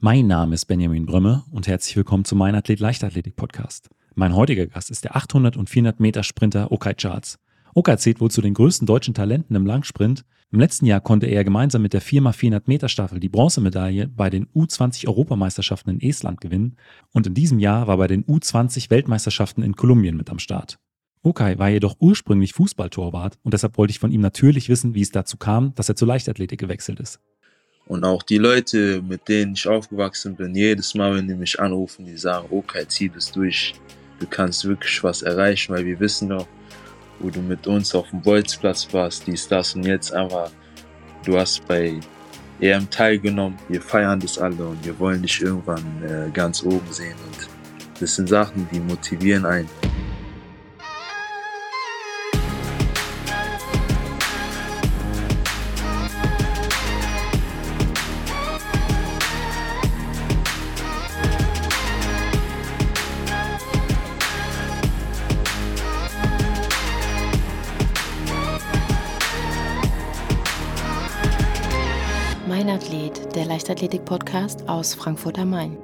Mein Name ist Benjamin Brömme und herzlich willkommen zu meinem Athlet Leichtathletik Podcast. Mein heutiger Gast ist der 800 und 400 Meter Sprinter Okay Charles. Okay zählt wohl zu den größten deutschen Talenten im Langsprint. Im letzten Jahr konnte er gemeinsam mit der 4x400 Meter Staffel die Bronzemedaille bei den U20 Europameisterschaften in Estland gewinnen und in diesem Jahr war bei den U20 Weltmeisterschaften in Kolumbien mit am Start. Okay war jedoch ursprünglich Fußballtorwart und deshalb wollte ich von ihm natürlich wissen, wie es dazu kam, dass er zur Leichtathletik gewechselt ist. Und auch die Leute, mit denen ich aufgewachsen bin, jedes Mal, wenn die mich anrufen, die sagen, okay, zieh das durch. Du kannst wirklich was erreichen, weil wir wissen doch, wo du mit uns auf dem Bolzplatz warst, dies, das und jetzt einfach, du hast bei EM teilgenommen, wir feiern das alle und wir wollen dich irgendwann äh, ganz oben sehen und das sind Sachen, die motivieren einen. Leichtathletik-Podcast aus Frankfurt am Main.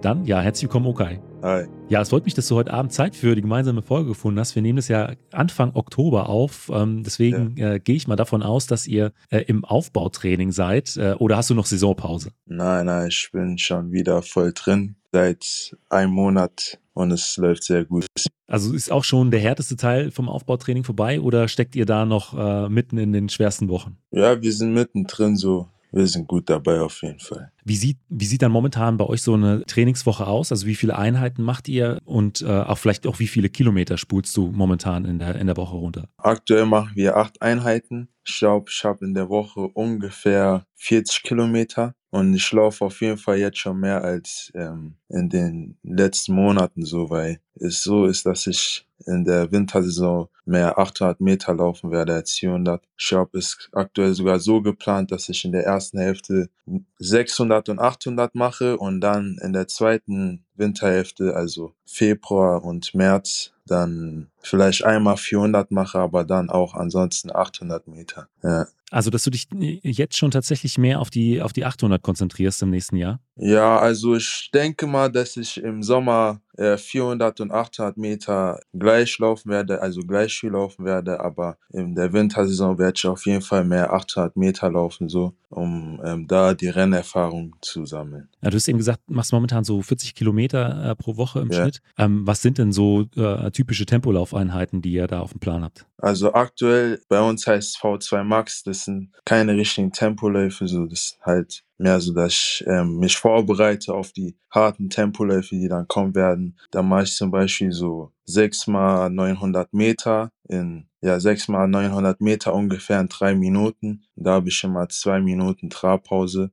Dann, ja, herzlich willkommen, Okay. Hi. Ja, es freut mich, dass du heute Abend Zeit für die gemeinsame Folge gefunden hast. Wir nehmen das ja Anfang Oktober auf. Ähm, deswegen äh, gehe ich mal davon aus, dass ihr äh, im Aufbautraining seid. Äh, oder hast du noch Saisonpause? Nein, nein, ich bin schon wieder voll drin seit einem Monat und es läuft sehr gut. Also ist auch schon der härteste Teil vom Aufbautraining vorbei oder steckt ihr da noch äh, mitten in den schwersten Wochen? Ja, wir sind mittendrin so. Wir sind gut dabei auf jeden Fall. Wie sieht, wie sieht dann momentan bei euch so eine Trainingswoche aus? Also wie viele Einheiten macht ihr und äh, auch vielleicht auch wie viele Kilometer spulst du momentan in der, in der Woche runter? Aktuell machen wir acht Einheiten. Ich glaube, ich habe in der Woche ungefähr 40 Kilometer und ich laufe auf jeden Fall jetzt schon mehr als ähm, in den letzten Monaten so, weil es so ist, dass ich in der Wintersaison mehr 800 Meter laufen werde als 400. Ich habe es aktuell sogar so geplant, dass ich in der ersten Hälfte 600 und 800 mache und dann in der zweiten Winterhälfte, also Februar und März, dann vielleicht einmal 400 mache, aber dann auch ansonsten 800 Meter. Ja. Also, dass du dich jetzt schon tatsächlich mehr auf die, auf die 800 konzentrierst im nächsten Jahr? Ja, also ich denke mal, dass ich im Sommer äh, 400 und 800 Meter gleich laufen werde, also gleich viel laufen werde, aber in der Wintersaison werde ich auf jeden Fall mehr 800 Meter laufen, so, um ähm, da die Rennerfahrung zu sammeln. Ja, du hast eben gesagt, machst momentan so 40 Kilometer äh, pro Woche im Ja. Schnitt. Ähm, was sind denn so äh, typische Tempolaufeinheiten, die ihr da auf dem Plan habt? Also aktuell bei uns heißt V2 Max, das sind keine richtigen Tempoläufe, so das halt mehr so, dass ich ähm, mich vorbereite auf die harten Tempoläufe, die dann kommen werden. Da mache ich zum Beispiel so 6 mal 900 Meter in ja 6 mal 900 Meter ungefähr in drei Minuten. Da habe ich immer zwei Minuten Trabpause.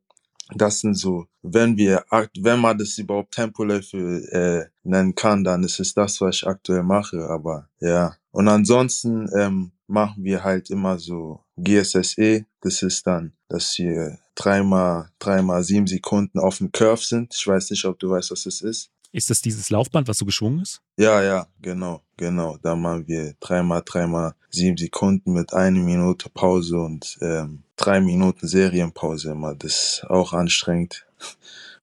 Das sind so, wenn wir, wenn man das überhaupt Tempoläufe äh, nennen kann, dann ist es das, was ich aktuell mache. Aber ja. Und ansonsten ähm, machen wir halt immer so GSSE. Das ist dann, dass wir dreimal, dreimal sieben Sekunden auf dem Curve sind. Ich weiß nicht, ob du weißt, was das ist. Ist das dieses Laufband, was so geschwungen ist? Ja, ja, genau, genau. Da machen wir dreimal, dreimal sieben Sekunden mit einer Minute Pause und ähm, drei Minuten Serienpause immer. Das ist auch anstrengend.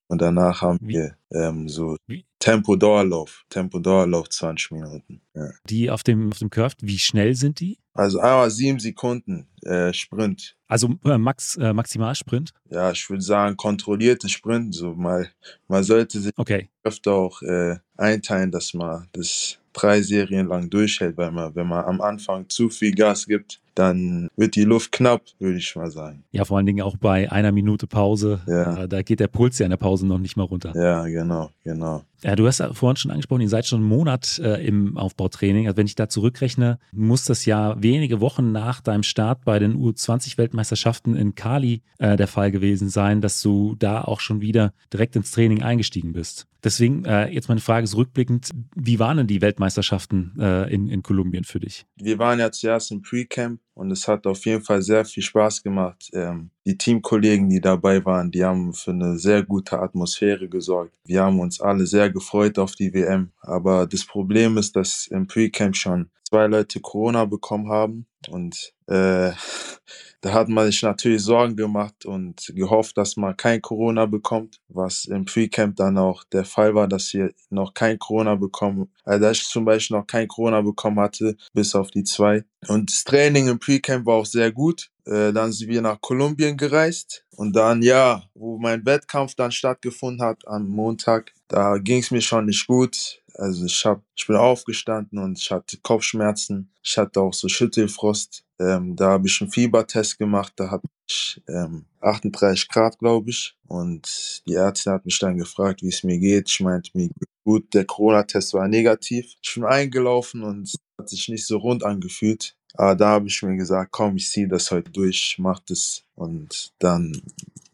Und danach haben Wie- wir ähm, so Wie- Tempo-Dauerlauf. Tempo-Dauerlauf 20 Minuten. Ja. Die auf dem, auf dem Curve, wie schnell sind die? Also einmal sieben Sekunden äh, Sprint. Also äh, Max, äh, Maximalsprint? Ja, ich würde sagen, kontrollierte Sprint. So mal, man sollte sich Okay. öfter auch äh, einteilen, dass man das drei Serien lang durchhält, weil man, wenn man am Anfang zu viel Gas gibt, dann wird die Luft knapp, würde ich mal sagen. Ja, vor allen Dingen auch bei einer Minute Pause. Ja. Da geht der Puls ja in der Pause noch nicht mal runter. Ja, genau, genau. Ja, du hast ja vorhin schon angesprochen, ihr seid schon einen Monat äh, im Aufbautraining. Also wenn ich da zurückrechne, muss das ja wenige Wochen nach deinem Start bei den U20-Weltmeisterschaften in Cali äh, der Fall gewesen sein, dass du da auch schon wieder direkt ins Training eingestiegen bist. Deswegen äh, jetzt meine Frage ist rückblickend, wie waren denn die Weltmeisterschaften äh, in, in Kolumbien für dich? Wir waren ja zuerst im Pre-Camp und es hat auf jeden Fall sehr viel Spaß gemacht. Ähm, die Teamkollegen, die dabei waren, die haben für eine sehr gute Atmosphäre gesorgt. Wir haben uns alle sehr gefreut auf die WM. Aber das Problem ist, dass im Pre-Camp schon zwei Leute Corona bekommen haben. Und äh, da hat man sich natürlich Sorgen gemacht und gehofft, dass man kein Corona bekommt, was im Pre-Camp dann auch der Fall war, dass wir noch kein Corona bekommen, also dass ich zum Beispiel noch kein Corona bekommen hatte, bis auf die zwei. Und das Training im Pre-Camp war auch sehr gut. Äh, dann sind wir nach Kolumbien gereist und dann, ja, wo mein Wettkampf dann stattgefunden hat am Montag, da ging es mir schon nicht gut. Also ich hab, ich bin aufgestanden und ich hatte Kopfschmerzen. Ich hatte auch so Schüttelfrost. Ähm, da habe ich einen Fiebertest gemacht. Da hatte ich ähm, 38 Grad, glaube ich. Und die Ärztin hat mich dann gefragt, wie es mir geht. Ich meinte, mir gut. Der Corona-Test war negativ. Ich bin eingelaufen und hat sich nicht so rund angefühlt. Aber da habe ich mir gesagt, komm, ich ziehe das heute durch, mach das. Und dann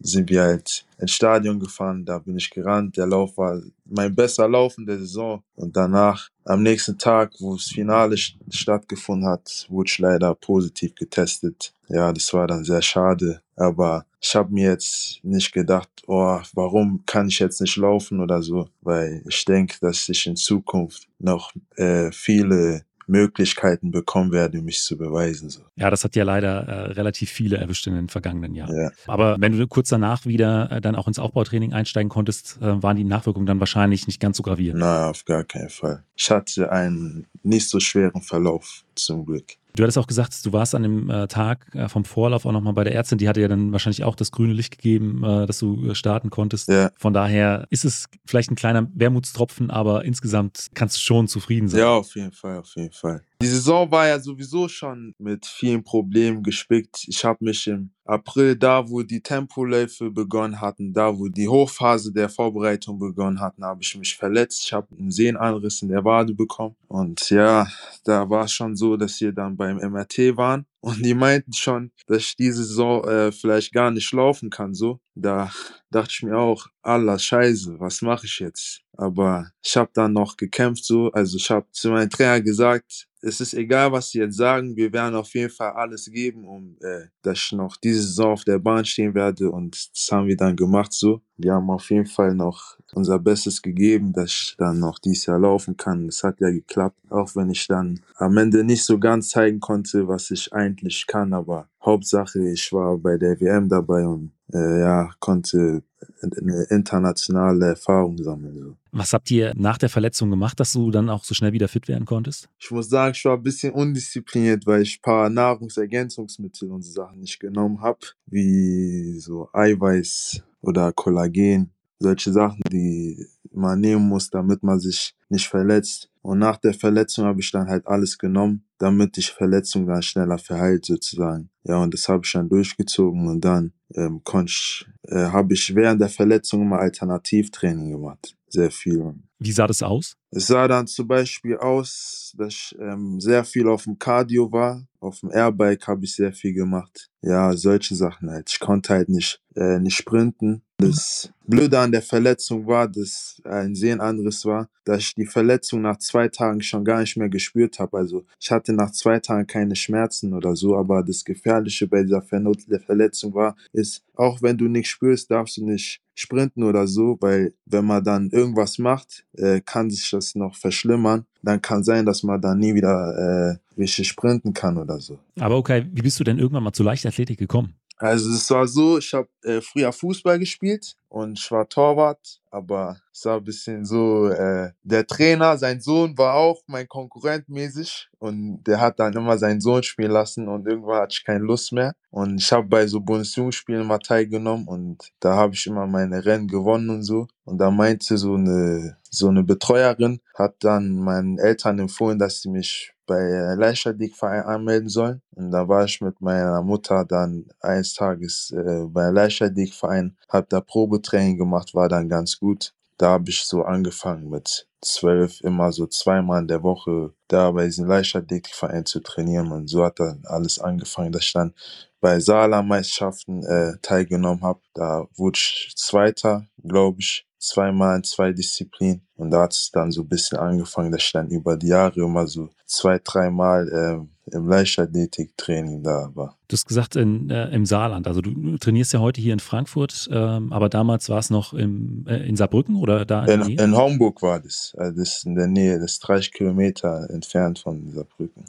sind wir halt ins Stadion gefahren, da bin ich gerannt. Der Lauf war mein bester Lauf in der Saison. Und danach, am nächsten Tag, wo das Finale stattgefunden hat, wurde ich leider positiv getestet. Ja, das war dann sehr schade. Aber ich habe mir jetzt nicht gedacht, oh, warum kann ich jetzt nicht laufen oder so, weil ich denke, dass ich in Zukunft noch äh, viele Möglichkeiten bekommen werde, mich zu beweisen. So. Ja, das hat ja leider äh, relativ viele erwischt in den vergangenen Jahren. Ja. Aber wenn du kurz danach wieder äh, dann auch ins Aufbautraining einsteigen konntest, äh, waren die Nachwirkungen dann wahrscheinlich nicht ganz so gravierend. Na, auf gar keinen Fall. Ich hatte einen nicht so schweren Verlauf, zum Glück. Du hattest auch gesagt, du warst an dem äh, Tag äh, vom Vorlauf auch nochmal bei der Ärztin. Die hatte ja dann wahrscheinlich auch das grüne Licht gegeben, äh, dass du starten konntest. Ja. Von daher ist es vielleicht ein kleiner Wermutstropfen, aber insgesamt kannst du schon zufrieden sein. Ja, auf jeden Fall, auf jeden Fall. Die Saison war ja sowieso schon mit vielen Problemen gespickt. Ich habe mich im April, da wo die Tempoläufe begonnen hatten, da wo die Hochphase der Vorbereitung begonnen hatten, habe ich mich verletzt. Ich habe einen Sehnenanriss in der Wade bekommen. Und ja, da war es schon so, dass wir dann beim MRT waren. Und die meinten schon, dass ich diese Saison äh, vielleicht gar nicht laufen kann. So, da dachte ich mir auch, Allah Scheiße, was mache ich jetzt? Aber ich habe dann noch gekämpft. So, also ich habe zu meinem Trainer gesagt, es ist egal, was sie jetzt sagen, wir werden auf jeden Fall alles geben, um äh, dass ich noch diese Saison auf der Bahn stehen werde. Und das haben wir dann gemacht so. Wir haben auf jeden Fall noch unser Bestes gegeben, dass ich dann noch dieses Jahr laufen kann. Es hat ja geklappt, auch wenn ich dann am Ende nicht so ganz zeigen konnte, was ich eigentlich kann. Aber Hauptsache, ich war bei der WM dabei und äh, ja, konnte eine internationale Erfahrung sammeln. So. Was habt ihr nach der Verletzung gemacht, dass du dann auch so schnell wieder fit werden konntest? Ich muss sagen, ich war ein bisschen undiszipliniert, weil ich ein paar Nahrungsergänzungsmittel und so Sachen nicht genommen habe, wie so Eiweiß oder Kollagen. Solche Sachen, die man nehmen muss, damit man sich nicht verletzt. Und nach der Verletzung habe ich dann halt alles genommen, damit die Verletzung dann schneller verheilt sozusagen. Ja, und das habe ich dann durchgezogen und dann ähm, konnte ich, äh, habe ich während der Verletzung immer Alternativtraining gemacht. Sehr viel. Wie sah das aus? Es sah dann zum Beispiel aus, dass ich ähm, sehr viel auf dem Cardio war. Auf dem Airbike habe ich sehr viel gemacht. Ja, solche Sachen halt. Ich konnte halt nicht, äh, nicht sprinten. Das Blöde an der Verletzung war, dass ein Sehnenanriss war, dass ich die Verletzung nach zwei Tagen schon gar nicht mehr gespürt habe. Also ich hatte nach zwei Tagen keine Schmerzen oder so, aber das Gefährliche bei dieser Verletzung war, ist, auch wenn du nicht spürst, darfst du nicht sprinten oder so, weil wenn man dann irgendwas macht, äh, kann sich das noch verschlimmern. Dann kann sein, dass man dann nie wieder äh, richtig sprinten kann oder so. Aber okay, wie bist du denn irgendwann mal zur Leichtathletik gekommen? Also es war so, ich habe äh, früher Fußball gespielt und ich war Torwart, aber es war ein bisschen so, äh, der Trainer, sein Sohn war auch mein Konkurrent mäßig und der hat dann immer seinen Sohn spielen lassen und irgendwann hatte ich keine Lust mehr und ich habe bei so Bundesjugendspielen immer teilgenommen und da habe ich immer meine Rennen gewonnen und so und da meinte so eine so eine Betreuerin hat dann meinen Eltern empfohlen, dass sie mich bei Leichtathletikverein anmelden sollen. Und da war ich mit meiner Mutter dann eines Tages äh, bei Leichtathletikverein, hab da Probetraining gemacht, war dann ganz gut. Da habe ich so angefangen mit zwölf, immer so zweimal in der Woche da bei diesem Leichtathletikverein zu trainieren. Und so hat dann alles angefangen, dass ich dann bei Saarlandmeisterschaften äh, teilgenommen habe. Da wurde ich Zweiter, glaube ich, zweimal in zwei Disziplinen. Und da hat es dann so ein bisschen angefangen, dass ich dann über die Jahre immer so zwei, dreimal äh, im Leichtathletiktraining da war. Du hast gesagt in, äh, im Saarland, also du trainierst ja heute hier in Frankfurt, ähm, aber damals war es noch im, äh, in Saarbrücken oder da in, in, in Homburg war das. Also das ist in der Nähe, das ist 30 Kilometer entfernt von Saarbrücken.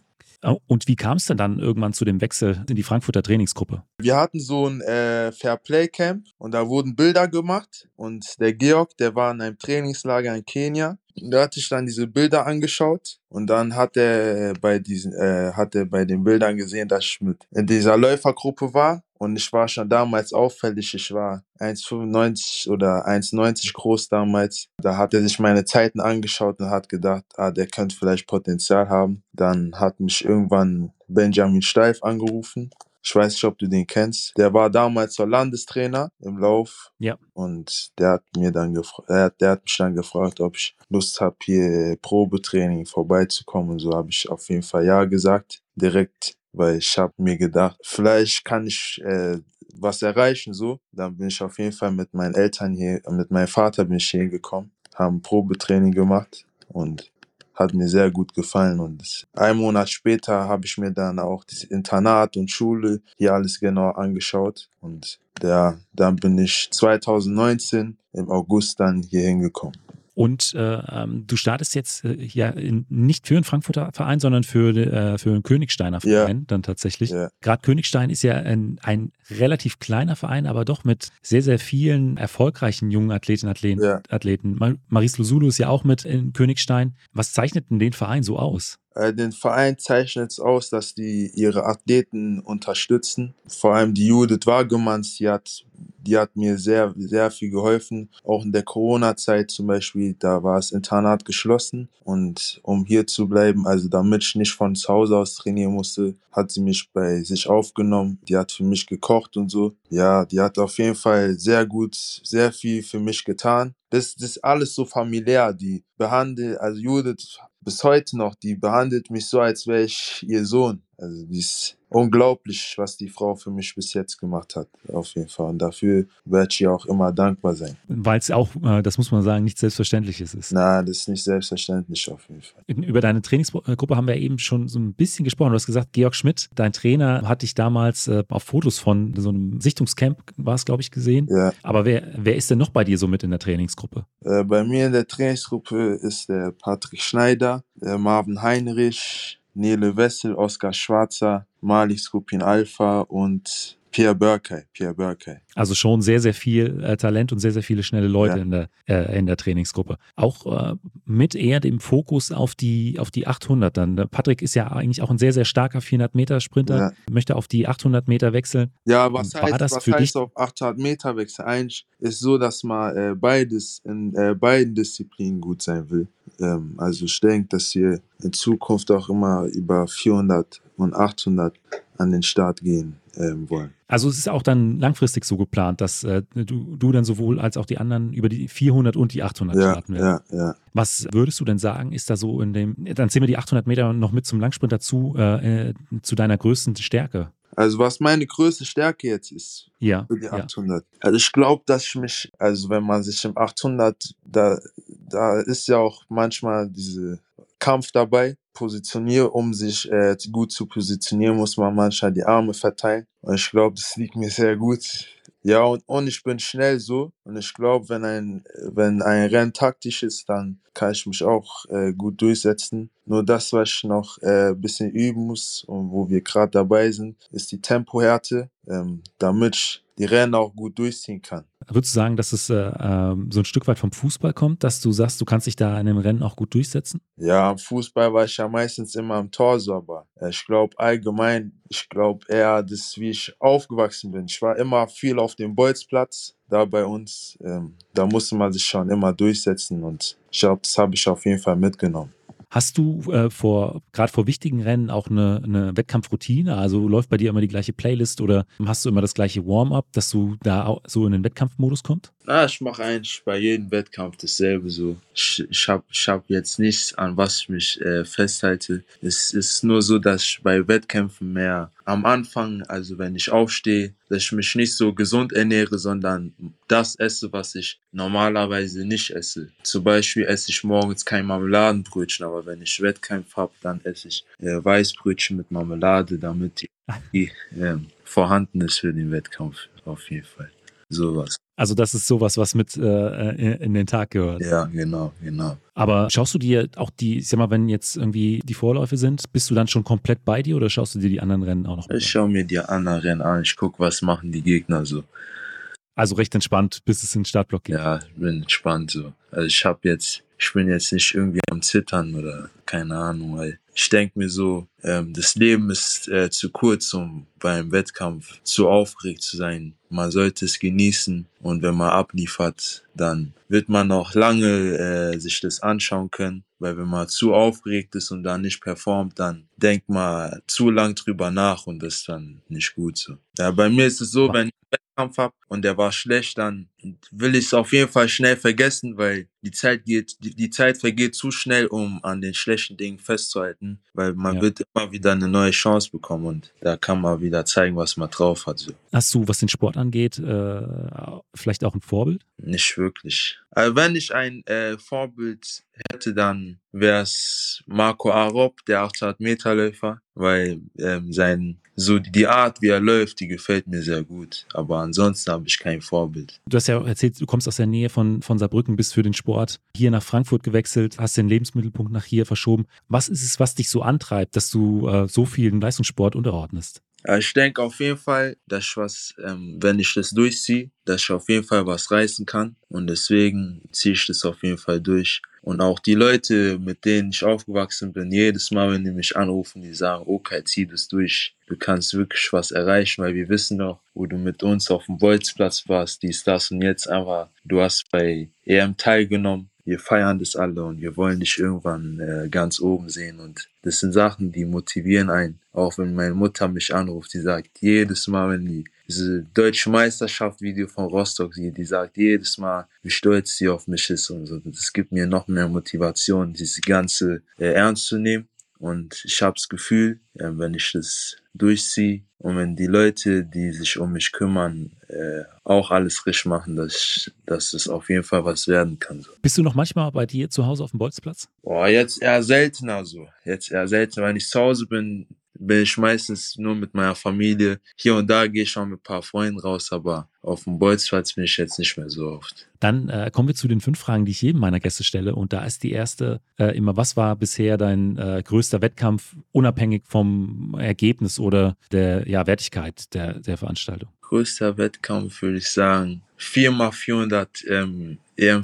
Und wie kam es denn dann irgendwann zu dem Wechsel in die Frankfurter Trainingsgruppe? Wir hatten so ein äh, Fairplay-Camp und da wurden Bilder gemacht und der Georg, der war in einem Trainingslager in Kenia da hatte ich dann diese Bilder angeschaut und dann hat er bei diesen, äh, hat er bei den Bildern gesehen, dass ich mit in dieser Läufergruppe war und ich war schon damals auffällig. Ich war 1,95 oder 1,90 groß damals. Da hat er sich meine Zeiten angeschaut und hat gedacht, ah, der könnte vielleicht Potenzial haben. Dann hat mich irgendwann Benjamin Steif angerufen ich weiß nicht, ob du den kennst. Der war damals der Landestrainer im Lauf. Ja. Und der hat mir dann gefragt, der hat mich dann gefragt, ob ich Lust habe, hier Probetraining vorbeizukommen. Und so habe ich auf jeden Fall ja gesagt. Direkt, weil ich habe mir gedacht, vielleicht kann ich äh, was erreichen so. Dann bin ich auf jeden Fall mit meinen Eltern hier, mit meinem Vater bin ich hier gekommen, haben Probetraining gemacht und hat mir sehr gut gefallen. Und ein Monat später habe ich mir dann auch das Internat und Schule hier alles genau angeschaut. Und ja, dann bin ich 2019 im August dann hier hingekommen. Und äh, ähm, du startest jetzt äh, ja in, nicht für einen Frankfurter Verein, sondern für, äh, für einen Königsteiner Verein ja. dann tatsächlich. Ja. Gerade Königstein ist ja ein, ein, relativ kleiner Verein, aber doch mit sehr, sehr vielen erfolgreichen jungen Athletinnen Athleten. Ja. Athleten. Maris Losulu ist ja auch mit in Königstein. Was zeichnet denn den Verein so aus? Äh, den Verein zeichnet es aus, dass die ihre Athleten unterstützen. Vor allem die Judith Wagemanns, die hat, die hat mir sehr, sehr viel geholfen. Auch in der Corona-Zeit zum Beispiel, da war das Internat geschlossen. Und um hier zu bleiben, also damit ich nicht von zu Hause aus trainieren musste, hat sie mich bei sich aufgenommen. Die hat für mich gekocht und so. Ja, die hat auf jeden Fall sehr gut, sehr viel für mich getan. Das, das ist alles so familiär. Die behandelt, also Judith bis heute noch, die behandelt mich so, als wäre ich ihr Sohn. Also die ist unglaublich, was die Frau für mich bis jetzt gemacht hat, auf jeden Fall. Und dafür werde ich ihr auch immer dankbar sein. Weil es auch, äh, das muss man sagen, nicht Selbstverständliches ist. Nein, das ist nicht selbstverständlich auf jeden Fall. Über deine Trainingsgruppe haben wir eben schon so ein bisschen gesprochen. Du hast gesagt, Georg Schmidt, dein Trainer, hat dich damals äh, auf Fotos von so einem Sichtungscamp, war es, glaube ich, gesehen. Ja. Aber wer, wer ist denn noch bei dir so mit in der Trainingsgruppe? Äh, bei mir in der Trainingsgruppe ist der Patrick Schneider, der Marvin Heinrich, Nele Wessel, Oskar Schwarzer, Malik Skupin Alpha und Pierre Burkey. Pierre Burkey. Also schon sehr, sehr viel äh, Talent und sehr, sehr viele schnelle Leute ja. in, der, äh, in der Trainingsgruppe. Auch äh, mit eher dem Fokus auf die, auf die 800 dann. Patrick ist ja eigentlich auch ein sehr, sehr starker 400-Meter-Sprinter, ja. möchte auf die 800 Meter wechseln. Ja, was War heißt, das was für heißt dich? auf 800 Meter wechseln? Eigentlich ist so, dass man äh, beides in äh, beiden Disziplinen gut sein will. Ähm, also ich denke, dass wir in Zukunft auch immer über 400 und 800 an den Start gehen ähm, wollen. Also es ist auch dann langfristig so geplant, dass äh, du, du dann sowohl als auch die anderen über die 400 und die 800 ja, starten werden. Ja, ja. Was würdest du denn sagen, ist da so in dem, dann zählen wir die 800 Meter noch mit zum Langsprint dazu, äh, äh, zu deiner größten Stärke? Also was meine größte Stärke jetzt ist ja, für die 800. Ja. Also ich glaube, dass ich mich, also wenn man sich im 800, da, da ist ja auch manchmal diese Kampf dabei positioniere, um sich äh, gut zu positionieren, muss man manchmal die Arme verteilen. Und ich glaube, das liegt mir sehr gut. Ja, und, und ich bin schnell so. Und ich glaube, wenn ein, wenn ein Rennen taktisch ist, dann kann ich mich auch äh, gut durchsetzen. Nur das, was ich noch ein äh, bisschen üben muss und wo wir gerade dabei sind, ist die Tempohärte, ähm, damit ich die Rennen auch gut durchziehen kann. Würdest du sagen, dass es äh, ähm, so ein Stück weit vom Fußball kommt, dass du sagst, du kannst dich da in einem Rennen auch gut durchsetzen? Ja, im Fußball war ich ja meistens immer am Tor so, aber äh, ich glaube allgemein, ich glaube eher, dass wie ich aufgewachsen bin. Ich war immer viel auf dem Bolzplatz da bei uns. Ähm, da musste man sich schon immer durchsetzen und ich glaube, das habe ich auf jeden Fall mitgenommen. Hast du äh, vor, gerade vor wichtigen Rennen auch eine, eine, Wettkampfroutine? Also läuft bei dir immer die gleiche Playlist oder hast du immer das gleiche Warm-up, dass du da so in den Wettkampfmodus kommst? Na, ich mache eigentlich bei jedem Wettkampf dasselbe so. Ich, ich habe ich hab jetzt nichts, an was ich mich äh, festhalte. Es ist nur so, dass ich bei Wettkämpfen mehr am Anfang, also wenn ich aufstehe, dass ich mich nicht so gesund ernähre, sondern das esse, was ich normalerweise nicht esse. Zum Beispiel esse ich morgens kein Marmeladenbrötchen, aber wenn ich Wettkampf habe, dann esse ich äh, Weißbrötchen mit Marmelade, damit die, die äh, vorhanden ist für den Wettkampf auf jeden Fall. Sowas. Also das ist sowas, was mit äh, in den Tag gehört. Ja, genau, genau. Aber schaust du dir auch die, ich sag mal, wenn jetzt irgendwie die Vorläufe sind, bist du dann schon komplett bei dir oder schaust du dir die anderen Rennen auch noch an? Ich schaue mir die anderen Rennen an, ich gucke, was machen die Gegner so. Also recht entspannt, bis es in den Startblock geht. Ja, ich bin entspannt so. Also ich habe jetzt, ich bin jetzt nicht irgendwie am Zittern oder keine Ahnung, weil ich denke mir so, ähm, das Leben ist äh, zu kurz, um beim Wettkampf zu aufgeregt zu sein. Man sollte es genießen und wenn man abliefert, dann wird man noch lange äh, sich das anschauen können. Weil wenn man zu aufgeregt ist und dann nicht performt, dann denkt man zu lang drüber nach und das ist dann nicht gut so. Ja, bei mir ist es so, wenn ich einen Wettkampf habe und der war schlecht, dann will ich es auf jeden Fall schnell vergessen, weil die Zeit geht, die, die Zeit vergeht zu schnell, um an den schlechten Dingen festzuhalten, weil man ja. wird immer wieder eine neue Chance bekommen und da kann man wieder zeigen, was man drauf hat. So. Hast du, was den Sport angeht, äh, vielleicht auch ein Vorbild? Nicht wirklich. Also wenn ich ein äh, Vorbild hätte, dann wäre es Marco Arop, der 800 Meter Läufer, weil ähm, sein so die Art, wie er läuft, die gefällt mir sehr gut. Aber ansonsten habe ich kein Vorbild. Du hast ja erzählt, du kommst aus der Nähe von, von Saarbrücken, bist für den Sport hier nach Frankfurt gewechselt, hast den Lebensmittelpunkt nach hier verschoben. Was ist es, was dich so antreibt, dass du äh, so viel im Leistungssport unterordnest? Ich denke auf jeden Fall, dass ich was, ähm, wenn ich das durchziehe, dass ich auf jeden Fall was reißen kann. Und deswegen ziehe ich das auf jeden Fall durch. Und auch die Leute, mit denen ich aufgewachsen bin, jedes Mal, wenn die mich anrufen, die sagen, okay, zieh das durch. Du kannst wirklich was erreichen, weil wir wissen doch, wo du mit uns auf dem Bolzplatz warst, dies, das und jetzt einfach, du hast bei EM teilgenommen wir feiern das alle und wir wollen dich irgendwann äh, ganz oben sehen. Und das sind Sachen, die motivieren einen. Auch wenn meine Mutter mich anruft, die sagt jedes Mal, wenn die diese deutsche Meisterschaft Video von Rostock sieht, die sagt jedes Mal, wie stolz sie auf mich ist und so. Das gibt mir noch mehr Motivation, diese ganze äh, ernst zu nehmen. Und ich habe das Gefühl, äh, wenn ich das durchziehe und wenn die Leute, die sich um mich kümmern, äh, auch alles richtig machen, dass, dass es auf jeden Fall was werden kann. Bist du noch manchmal bei dir zu Hause auf dem Bolzplatz? Boah, jetzt eher seltener so. Jetzt eher seltener. Wenn ich zu Hause bin ich meistens nur mit meiner Familie. Hier und da gehe ich auch mit ein paar Freunden raus, aber auf dem Bolzplatz bin ich jetzt nicht mehr so oft. Dann äh, kommen wir zu den fünf Fragen, die ich jedem meiner Gäste stelle. Und da ist die erste äh, immer, was war bisher dein äh, größter Wettkampf, unabhängig vom Ergebnis oder der ja, Wertigkeit der, der Veranstaltung? Größter Wettkampf würde ich sagen 4x400 ähm, EM.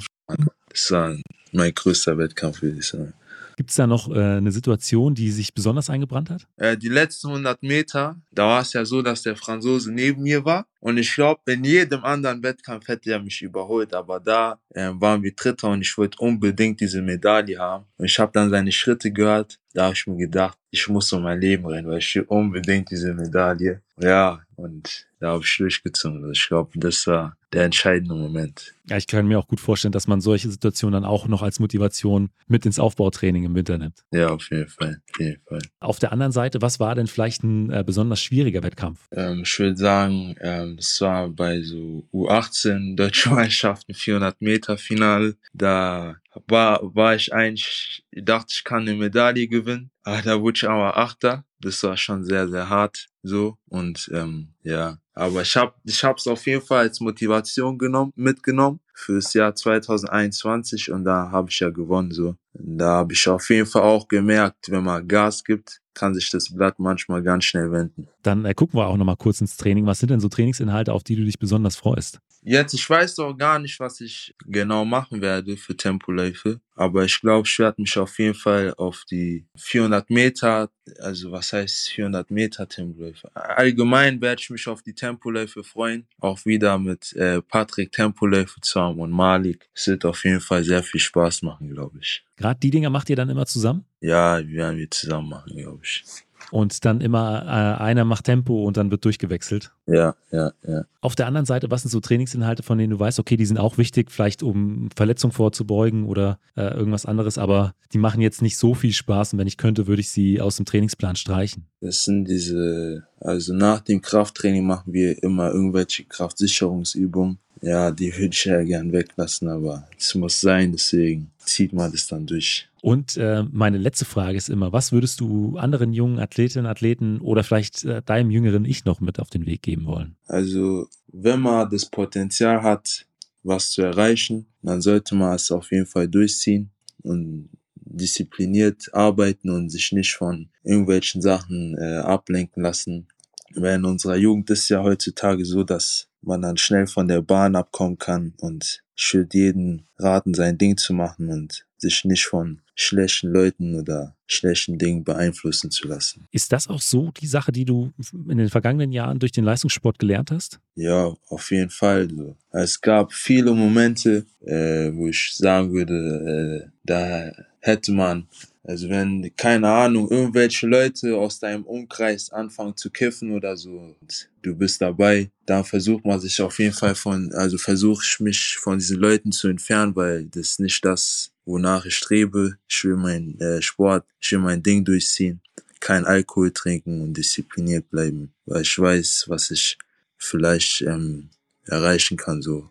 Das war mein größter Wettkampf, würde ich sagen. Gibt es da noch äh, eine Situation, die sich besonders eingebrannt hat? Äh, die letzten 100 Meter, da war es ja so, dass der Franzose neben mir war. Und ich glaube, in jedem anderen Wettkampf hätte er mich überholt. Aber da äh, waren wir Dritter und ich wollte unbedingt diese Medaille haben. Und ich habe dann seine Schritte gehört. Da habe ich mir gedacht, ich muss um mein Leben rennen, weil ich will unbedingt diese Medaille. Ja, und da habe ich durchgezogen. Also ich glaube, das war der entscheidende Moment. Ja, ich kann mir auch gut vorstellen, dass man solche Situationen dann auch noch als Motivation mit ins Aufbautraining im Winter nimmt. Ja, auf jeden Fall. Auf, jeden Fall. auf der anderen Seite, was war denn vielleicht ein äh, besonders schwieriger Wettkampf? Ähm, ich würde sagen, ähm, das war bei so U18 Deutsche Meisterschaften 400 Meter Finale. Da war, war ich eigentlich, ich dachte, ich kann eine Medaille gewinnen. Aber da wurde ich aber Achter. Das war schon sehr, sehr hart so. Und ähm, ja, aber ich habe ich hab's auf jeden Fall als Motivation genommen, mitgenommen fürs Jahr 2021 und da habe ich ja gewonnen so. Da habe ich auf jeden Fall auch gemerkt, wenn man Gas gibt, kann sich das Blatt manchmal ganz schnell wenden. Dann äh, gucken wir auch nochmal kurz ins Training. Was sind denn so Trainingsinhalte, auf die du dich besonders freust? Jetzt, ich weiß doch gar nicht, was ich genau machen werde für Tempoläufe, aber ich glaube, ich werde mich auf jeden Fall auf die 400 Meter, also was heißt 400 Meter Tempoläufe? Allgemein werde ich mich auf die Tempoläufe freuen, auch wieder mit äh, Patrick Tempoläufe zusammen und Malik. Es wird auf jeden Fall sehr viel Spaß machen, glaube ich. Gerade die Dinger macht ihr dann immer zusammen? Ja, die werden wir zusammen machen, glaube ich. Und dann immer äh, einer macht Tempo und dann wird durchgewechselt. Ja, ja, ja. Auf der anderen Seite, was sind so Trainingsinhalte, von denen du weißt, okay, die sind auch wichtig, vielleicht um Verletzungen vorzubeugen oder äh, irgendwas anderes, aber die machen jetzt nicht so viel Spaß und wenn ich könnte, würde ich sie aus dem Trainingsplan streichen. Das sind diese, also nach dem Krafttraining machen wir immer irgendwelche Kraftsicherungsübungen. Ja, die würde ich ja gern weglassen, aber es muss sein, deswegen zieht man das dann durch. Und äh, meine letzte Frage ist immer, was würdest du anderen jungen Athletinnen, Athleten oder vielleicht äh, deinem jüngeren Ich noch mit auf den Weg geben wollen? Also, wenn man das Potenzial hat, was zu erreichen, dann sollte man es auf jeden Fall durchziehen und diszipliniert arbeiten und sich nicht von irgendwelchen Sachen äh, ablenken lassen. Weil in unserer Jugend ist ja heutzutage so, dass man dann schnell von der Bahn abkommen kann und ich würde jeden raten, sein Ding zu machen und sich nicht von schlechten Leuten oder schlechten Dingen beeinflussen zu lassen. Ist das auch so die Sache, die du in den vergangenen Jahren durch den Leistungssport gelernt hast? Ja, auf jeden Fall. Es gab viele Momente, äh, wo ich sagen würde, äh, da hätte man also wenn, keine Ahnung, irgendwelche Leute aus deinem Umkreis anfangen zu kiffen oder so und du bist dabei, dann versucht man sich auf jeden Fall von, also versuche ich mich von diesen Leuten zu entfernen, weil das ist nicht das, wonach ich strebe. Ich will mein äh, Sport, ich will mein Ding durchziehen, kein Alkohol trinken und diszipliniert bleiben, weil ich weiß, was ich vielleicht ähm, erreichen kann so.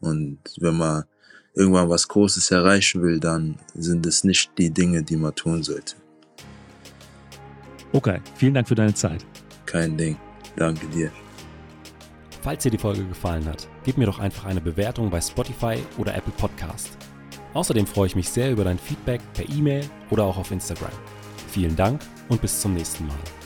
Und wenn man irgendwann was Großes erreichen will, dann sind es nicht die Dinge, die man tun sollte. Okay, vielen Dank für deine Zeit. Kein Ding. Danke dir. Falls dir die Folge gefallen hat, gib mir doch einfach eine Bewertung bei Spotify oder Apple Podcast. Außerdem freue ich mich sehr über dein Feedback per E-Mail oder auch auf Instagram. Vielen Dank und bis zum nächsten Mal.